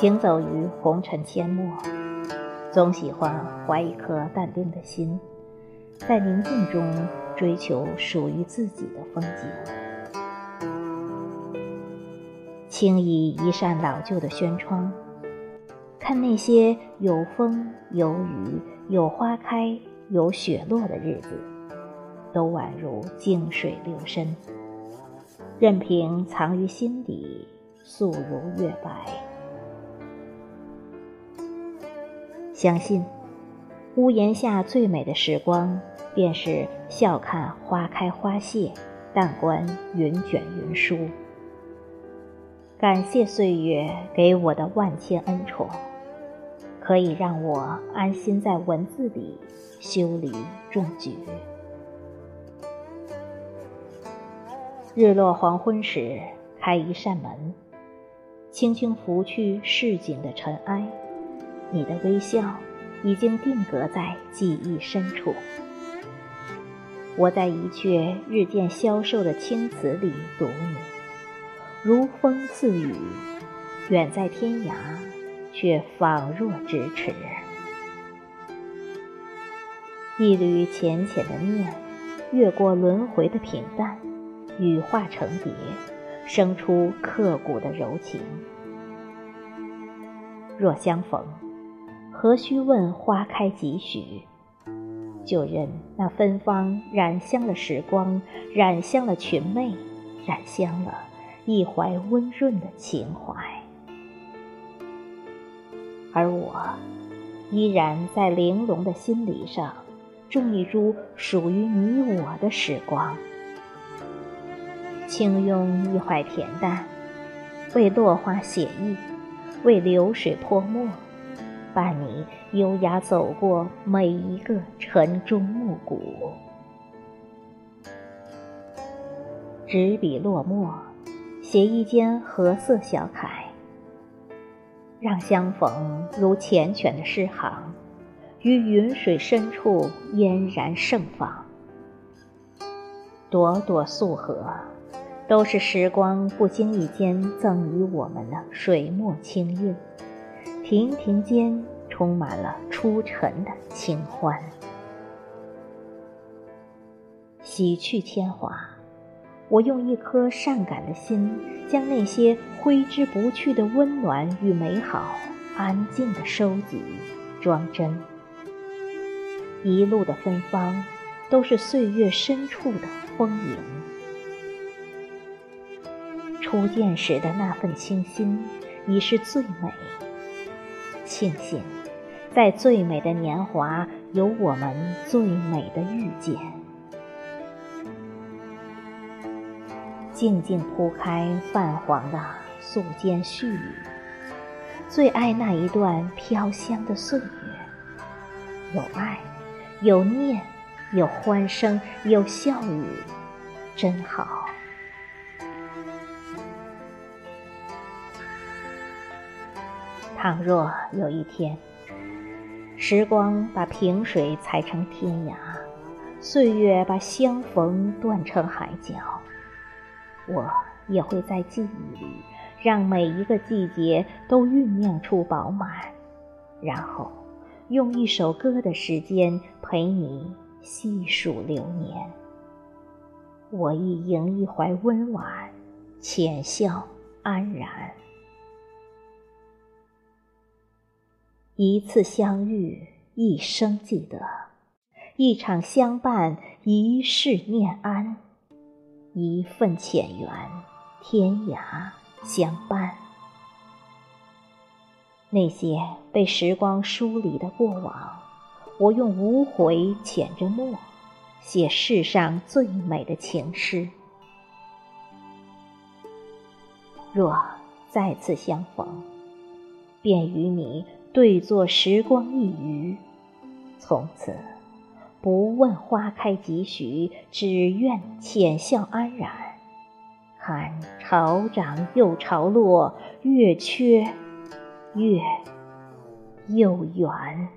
行走于红尘阡陌，总喜欢怀一颗淡定的心，在宁静中追求属于自己的风景。轻倚一扇老旧的轩窗，看那些有风有雨、有花开有雪落的日子，都宛如静水流深，任凭藏于心底，素如月白。相信，屋檐下最美的时光，便是笑看花开花谢，淡观云卷云舒。感谢岁月给我的万千恩宠，可以让我安心在文字里修篱种菊。日落黄昏时，开一扇门，轻轻拂去市井的尘埃。你的微笑已经定格在记忆深处。我在一阙日渐消瘦的青词里读你，如风似雨，远在天涯，却仿若咫尺。一缕浅浅的念，越过轮回的平淡，羽化成蝶，生出刻骨的柔情。若相逢。何须问花开几许？就任那芬芳染香了时光，染香了裙袂，染香了一怀温润的情怀。而我，依然在玲珑的心梨上，种一株属于你我的时光。轻拥一怀恬淡，为落花写意，为流水泼墨。伴你优雅走过每一个晨钟暮鼓，执笔落墨，写一间荷色小楷，让相逢如缱绻的诗行，于云水深处嫣然盛放。朵朵素荷，都是时光不经意间赠予我们的水墨清韵。亭亭间充满了初尘的清欢，洗去铅华，我用一颗善感的心，将那些挥之不去的温暖与美好，安静的收集、装帧。一路的芬芳，都是岁月深处的丰盈。初见时的那份清新，已是最美。庆幸，在最美的年华，有我们最美的遇见。静静铺开泛黄的素笺絮语，最爱那一段飘香的岁月。有爱，有念，有欢声，有笑语，真好。倘若有一天，时光把萍水踩成天涯，岁月把相逢断成海角，我也会在记忆里，让每一个季节都酝酿出饱满，然后用一首歌的时间陪你细数流年。我亦迎一怀温婉，浅笑安然。一次相遇，一生记得；一场相伴，一世念安；一份浅缘，天涯相伴。那些被时光梳理的过往，我用无悔浅着墨，写世上最美的情诗。若再次相逢，便与你。对坐时光一隅，从此不问花开几许，只愿浅笑安然。看潮涨又潮落，月缺月又圆。